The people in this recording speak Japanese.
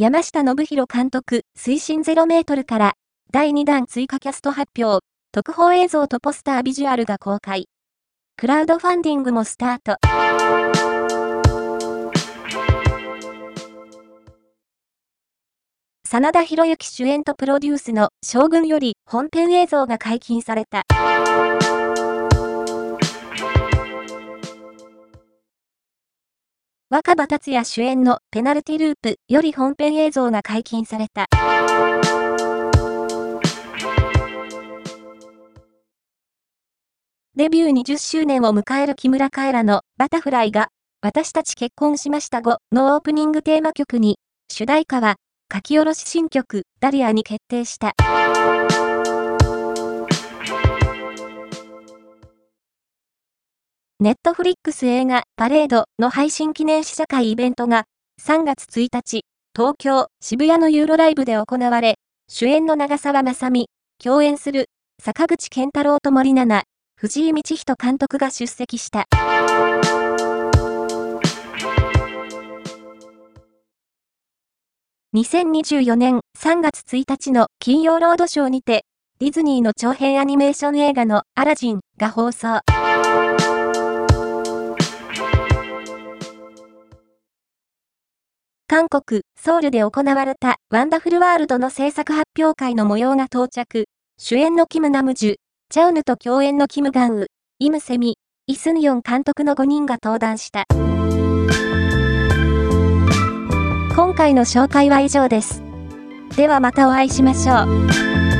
山下信弘監督、推進0メートルから、第2弾追加キャスト発表、特報映像とポスタービジュアルが公開。クラウドファンディングもスタート。真田広之主演とプロデュースの将軍より本編映像が解禁された。若葉達也主演のペナルティループより本編映像が解禁された。デビュー20周年を迎える木村カエラのバタフライが私たち結婚しました後のオープニングテーマ曲に主題歌は書き下ろし新曲ダリアに決定した。ネットフリックス映画パレードの配信記念試写会イベントが3月1日、東京渋谷のユーロライブで行われ、主演の長澤まさみ、共演する坂口健太郎と森七、藤井道人監督が出席した。2024年3月1日の金曜ロードショーにて、ディズニーの長編アニメーション映画のアラジンが放送。韓国、ソウルで行われたワンダフルワールドの制作発表会の模様が到着。主演のキム・ナムジュ、チャウヌと共演のキム・ガンウ、イム・セミ、イ・スンヨン監督の5人が登壇した。今回の紹介は以上です。ではまたお会いしましょう。